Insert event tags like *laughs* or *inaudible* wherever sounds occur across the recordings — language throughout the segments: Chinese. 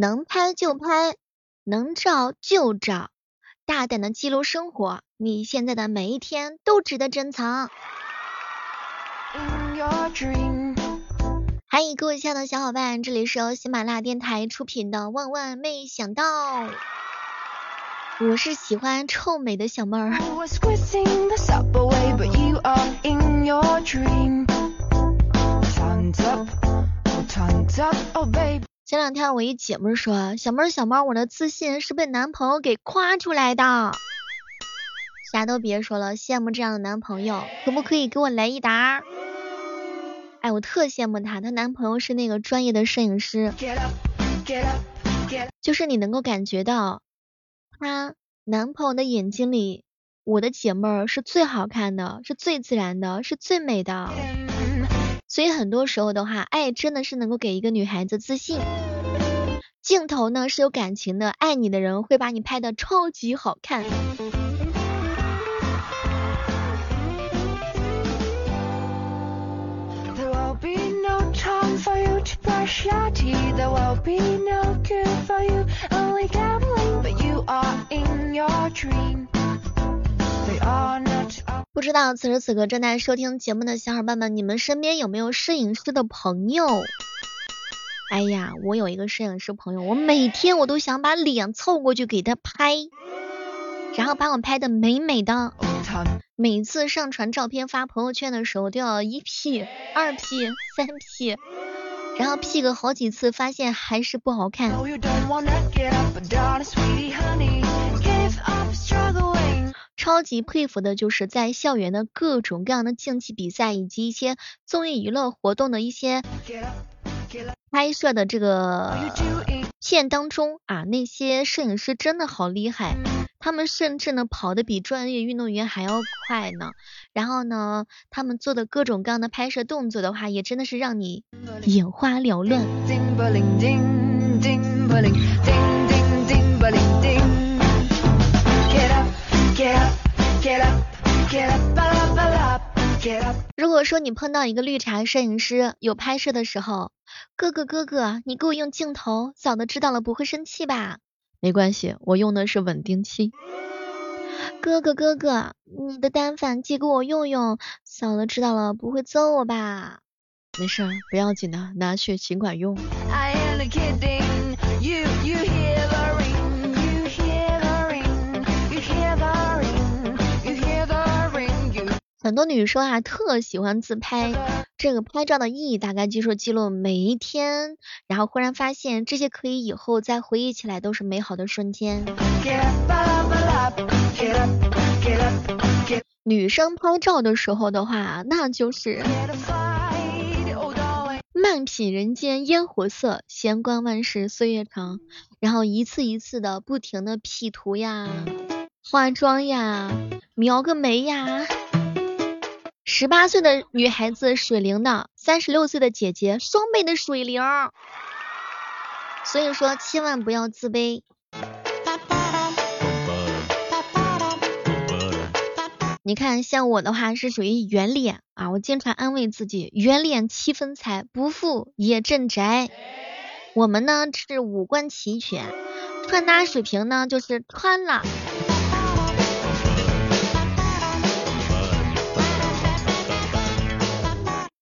能拍就拍，能照就照，大胆的记录生活，你现在的每一天都值得珍藏。嗨，各位亲爱的小伙伴，这里是由喜马拉雅电台出品的《万万没想到》，我是喜欢臭美的小妹儿。前两天我一姐妹说，小妹儿小妹儿，我的自信是被男朋友给夸出来的。啥都别说了，羡慕这样的男朋友，可不可以给我来一打？哎，我特羡慕她，她男朋友是那个专业的摄影师，就是你能够感觉到，她男朋友的眼睛里，我的姐妹儿是最好看的，是最自然的，是最美的。所以很多时候的话，爱真的是能够给一个女孩子自信。镜头呢是有感情的，爱你的人会把你拍的超级好看。不知道此时此刻正在收听节目的小伙伴们，你们身边有没有摄影师的朋友？哎呀，我有一个摄影师朋友，我每天我都想把脸凑过去给他拍，然后把我拍的美美的。每次上传照片发朋友圈的时候，都要一 P、二 P、三 P，然后 P 个好几次，发现还是不好看。超级佩服的就是在校园的各种各样的竞技比赛以及一些综艺娱乐活动的一些拍摄的这个片当中啊，那些摄影师真的好厉害，他们甚至呢跑的比专业运动员还要快呢。然后呢，他们做的各种各样的拍摄动作的话，也真的是让你眼花缭乱。叮叮叮叮叮叮叮如果说你碰到一个绿茶摄影师，有拍摄的时候，哥哥哥哥，你给我用镜头，嫂子知道了不会生气吧？没关系，我用的是稳定器。哥哥哥哥，你的单反借给我用用，嫂子知道了不会揍我吧？没事，不要紧的，拿去尽管用。很多女生啊，特喜欢自拍。这个拍照的意义大概就是记录每一天，然后忽然发现这些可以以后再回忆起来都是美好的瞬间。女生拍照的时候的话，那就是慢品人间烟火色，闲观万事岁月长。然后一次一次的不停的 P 图呀，化妆呀，描个眉呀。十八岁的女孩子水灵的，三十六岁的姐姐双倍的水灵，所以说千万不要自卑。你看，像我的话是属于圆脸啊，我经常安慰自己，圆脸七分财，不富也镇宅。我们呢是五官齐全，穿搭水平呢就是穿了。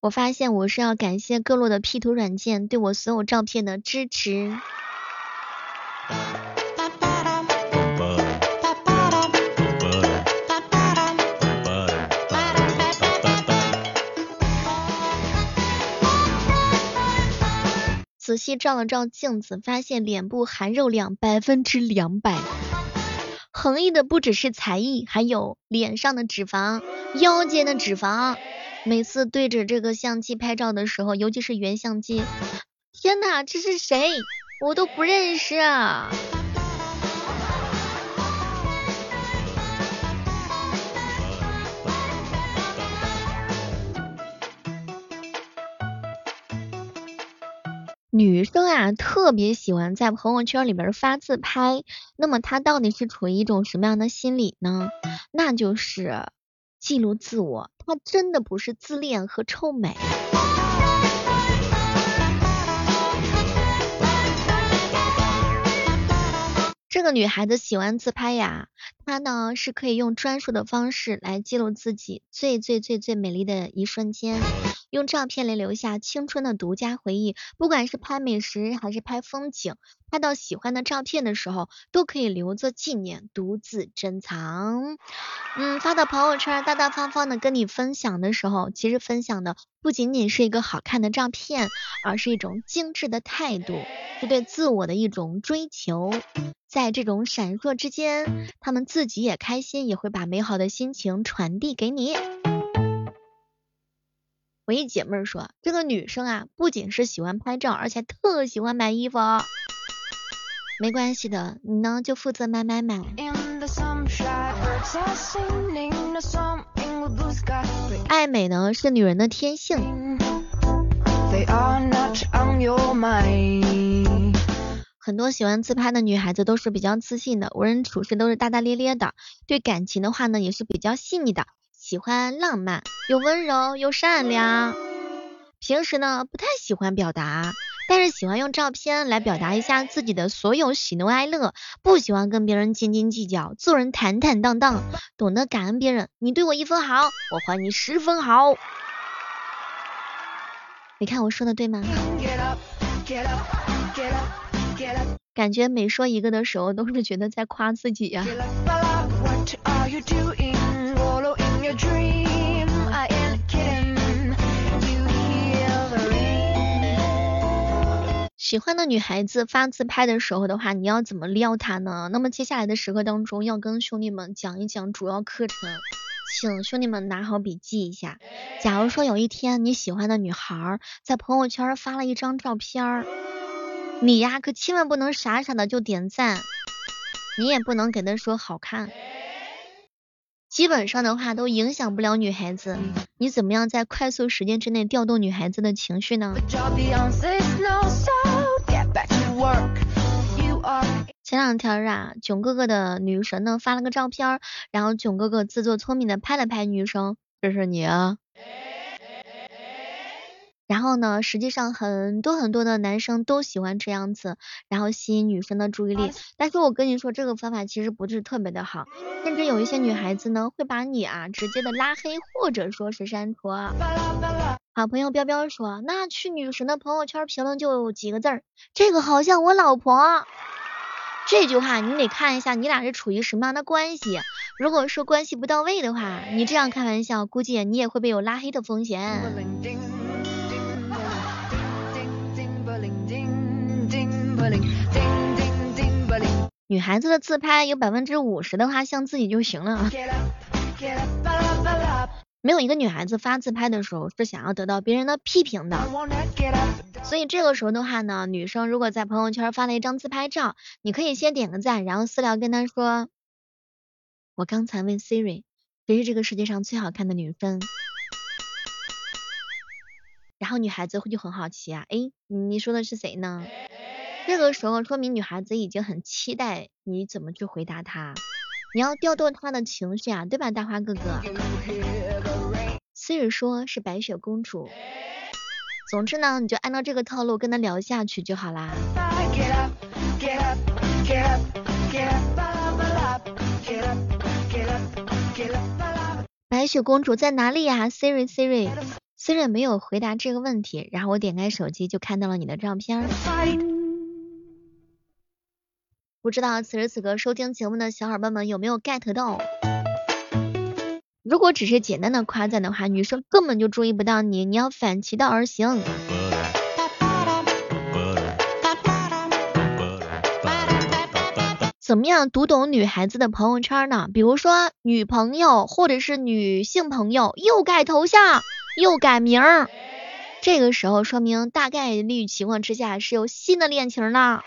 我发现我是要感谢各路的 P 图软件对我所有照片的支持。仔细照了照镜子，发现脸部含肉量百分之两百，横溢的不只是才艺，还有脸上的脂肪、腰间的脂肪。每次对着这个相机拍照的时候，尤其是原相机，天哪，这是谁？我都不认识啊！女生啊，特别喜欢在朋友圈里边发自拍，那么她到底是处于一种什么样的心理呢？那就是记录自我。他真的不是自恋和臭美。这个女孩子喜欢自拍呀，她呢是可以用专属的方式来记录自己最最最最美丽的一瞬间，用照片来留下青春的独家回忆。不管是拍美食还是拍风景，拍到喜欢的照片的时候，都可以留作纪念，独自珍藏。嗯，发到朋友圈，大大方方的跟你分享的时候，其实分享的不仅仅是一个好看的照片，而是一种精致的态度，是对自我的一种追求。在这种闪烁之间，他们自己也开心，也会把美好的心情传递给你。我一姐妹说，这个女生啊，不仅是喜欢拍照，而且特喜欢买衣服。没关系的，你呢就负责买买买。爱美呢是女人的天性。很多喜欢自拍的女孩子都是比较自信的，为人处事都是大大咧咧的，对感情的话呢也是比较细腻的，喜欢浪漫，又温柔又善良。平时呢不太喜欢表达，但是喜欢用照片来表达一下自己的所有喜怒哀乐，不喜欢跟别人斤斤计较，做人坦坦荡荡，懂得感恩别人。你对我一分好，我还你十分好。你看我说的对吗？感觉每说一个的时候，都是觉得在夸自己呀。喜欢的女孩子发自拍的时候的话，你要怎么撩她呢？那么接下来的时刻当中，要跟兄弟们讲一讲主要课程，请兄弟们拿好笔记一下。假如说有一天你喜欢的女孩在朋友圈发了一张照片。你呀，可千万不能傻傻的就点赞，你也不能给她说好看，基本上的话都影响不了女孩子。你怎么样在快速时间之内调动女孩子的情绪呢？前两天啊，囧哥哥的女神呢发了个照片，然后囧哥哥自作聪明的拍了拍女生，这是你啊。然后呢，实际上很多很多的男生都喜欢这样子，然后吸引女生的注意力。但是我跟你说，这个方法其实不是特别的好，甚至有一些女孩子呢，会把你啊直接的拉黑或者说是删除。好朋友彪彪说，那去女神的朋友圈评论就几个字儿，这个好像我老婆。这句话你得看一下你俩是处于什么样的关系。如果说关系不到位的话，你这样开玩笑，估计你也会被有拉黑的风险。女孩子的自拍有百分之五十的话像自己就行了，没有一个女孩子发自拍的时候是想要得到别人的批评的。所以这个时候的话呢，女生如果在朋友圈发了一张自拍照，你可以先点个赞，然后私聊跟她说，我刚才问 Siri 谁是这个世界上最好看的女生，然后女孩子会就很好奇啊，哎，你说的是谁呢？这个时候说明女孩子已经很期待你怎么去回答她，你要调动她的情绪啊，对吧，大花哥哥？Siri 说是白雪公主，总之呢，你就按照这个套路跟她聊下去就好啦。白雪公主在哪里呀？Siri Siri，Siri 没有回答这个问题，然后我点开手机就看到了你的照片。不知道此时此刻收听节目的小伙伴们有没有 get 到？如果只是简单的夸赞的话，女生根本就注意不到你，你要反其道而行。怎么样读懂女孩子的朋友圈呢？比如说女朋友或者是女性朋友又改头像又改名，这个时候说明大概率情况之下是有新的恋情了。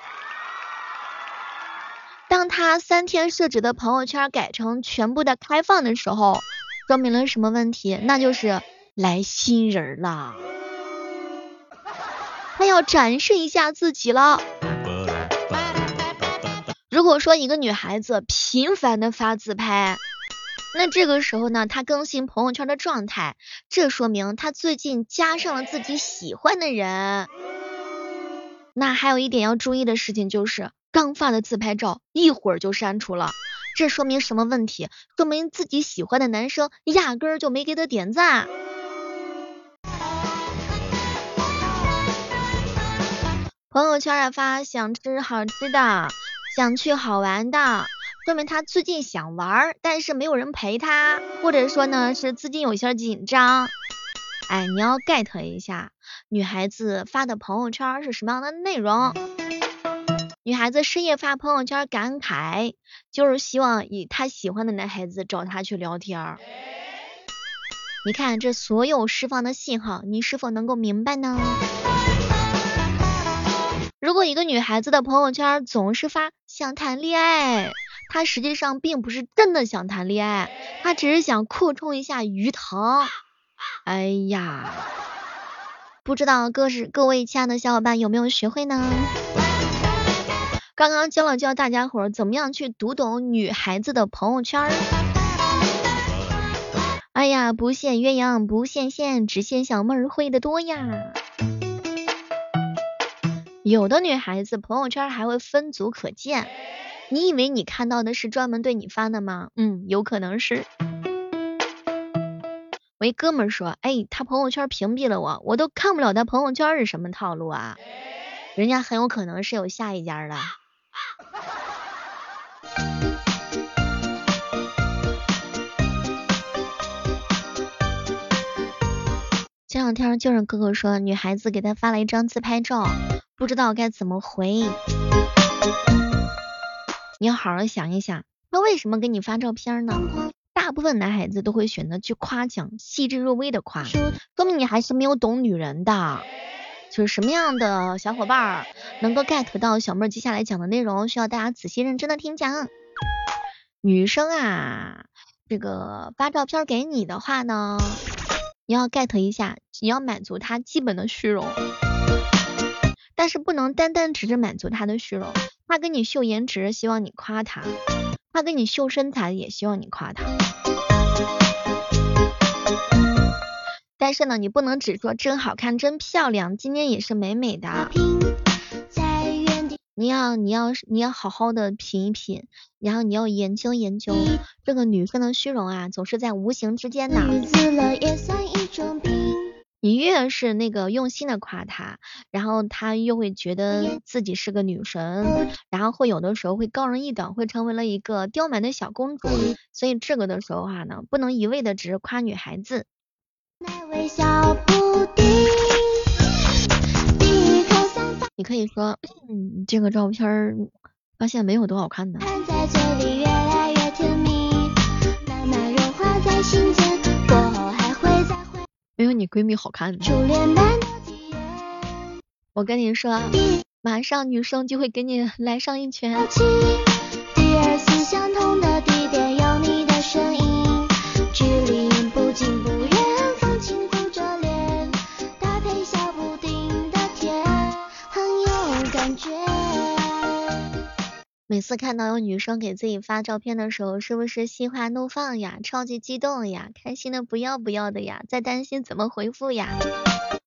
当他三天设置的朋友圈改成全部的开放的时候，说明了什么问题？那就是来新人了，他要展示一下自己了。如果说一个女孩子频繁的发自拍，那这个时候呢，她更新朋友圈的状态，这说明她最近加上了自己喜欢的人。那还有一点要注意的事情就是。刚发的自拍照一会儿就删除了，这说明什么问题？说明自己喜欢的男生压根儿就没给他点赞。朋友圈啊发想吃好吃的，想去好玩的，说明他最近想玩，但是没有人陪他，或者说呢是资金有些紧张。哎，你要 get 一下女孩子发的朋友圈是什么样的内容？女孩子深夜发朋友圈感慨，就是希望以她喜欢的男孩子找她去聊天。你看这所有释放的信号，你是否能够明白呢？如果一个女孩子的朋友圈总是发想谈恋爱，她实际上并不是真的想谈恋爱，她只是想扩充一下鱼塘。哎呀，不知道各是各位亲爱的小伙伴有没有学会呢？刚刚教了教大家伙儿怎么样去读懂女孩子的朋友圈。哎呀，不羡鸳鸯不羡仙，只羡小妹儿会的多呀。有的女孩子朋友圈还会分组可见，你以为你看到的是专门对你发的吗？嗯，有可能是。我一哥们说，哎，他朋友圈屏蔽了我，我都看不了他朋友圈是什么套路啊？人家很有可能是有下一家的。这两天就是哥哥说，女孩子给他发了一张自拍照。不知道该怎么回，你要好好想一想，他为什么给你发照片呢？大部分男孩子都会选择去夸奖，细致入微的夸，说明你还是没有懂女人的。就是什么样的小伙伴能够 get 到小妹接下来讲的内容，需要大家仔细认真的听讲。女生啊，这个发照片给你的话呢，你要 get 一下，你要满足他基本的虚荣。但是不能单单只是满足他的虚荣，他跟你秀颜值，希望你夸他；他跟你秀身材，也希望你夸他。但是呢，你不能只说真好看、真漂亮，今天也是美美的。你要你要你要好好的品一品，然后你要研究研究，这个女生的虚荣啊，总是在无形之间的。你越是那个用心的夸她，然后她又会觉得自己是个女神，然后会有的时候会高人一等，会成为了一个刁蛮的小公主。所以这个的时候话呢，不能一味的只是夸女孩子。你可以说，嗯，这个照片儿发现没有多好看的。没有你闺蜜好看。我跟你说，马上女生就会给你来上一拳。每次看到有女生给自己发照片的时候，是不是心花怒放呀？超级激动呀？开心的不要不要的呀？在担心怎么回复呀？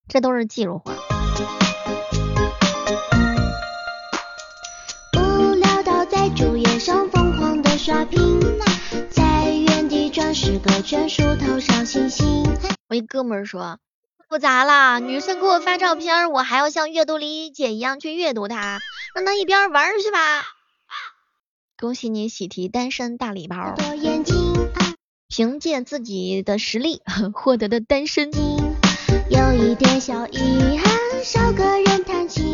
这都是技术活。无聊到在主页上疯狂的刷屏，在原地转十个圈数头上星星。我一哥们儿说，复杂了，女生给我发照片，我还要像阅读理解一样去阅读它，让她一边玩去吧。恭喜你喜提单身大礼包，凭借自己的实力 *laughs* 获得的单身。有一点小遗憾，少个人弹琴，喝牛奶微笑。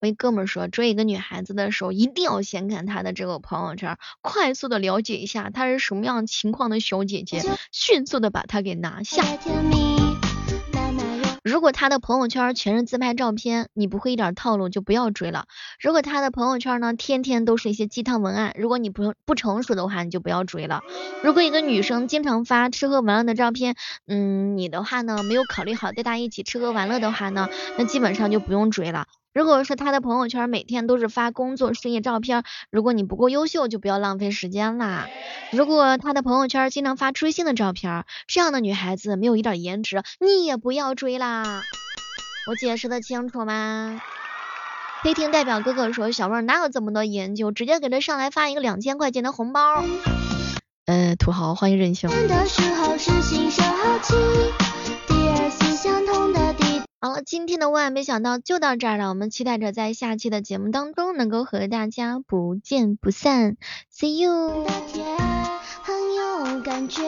我一哥们说，追一个女孩子的时候，一定要先看她的这个朋友圈，快速的了解一下她是什么样情况的小姐姐，*laughs* 迅速的把她给拿下。如果她的朋友圈全是自拍照片，你不会一点套路就不要追了。如果她的朋友圈呢，天天都是一些鸡汤文案，如果你不不成熟的话，你就不要追了。如果一个女生经常发吃喝玩乐的照片，嗯，你的话呢，没有考虑好带她一起吃喝玩乐的话呢，那基本上就不用追了。如果说他的朋友圈每天都是发工作事业照片，如果你不够优秀，就不要浪费时间啦。如果他的朋友圈经常发追星的照片，这样的女孩子没有一点颜值，你也不要追啦。我解释的清楚吗？黑厅代表哥哥说，小妹哪有这么多研究，直接给他上来发一个两千块钱的红包。呃，土豪欢迎任性。好好了，今天的万万没想到就到这儿了，我们期待着在下期的节目当中能够和大家不见不散，See you。很有感觉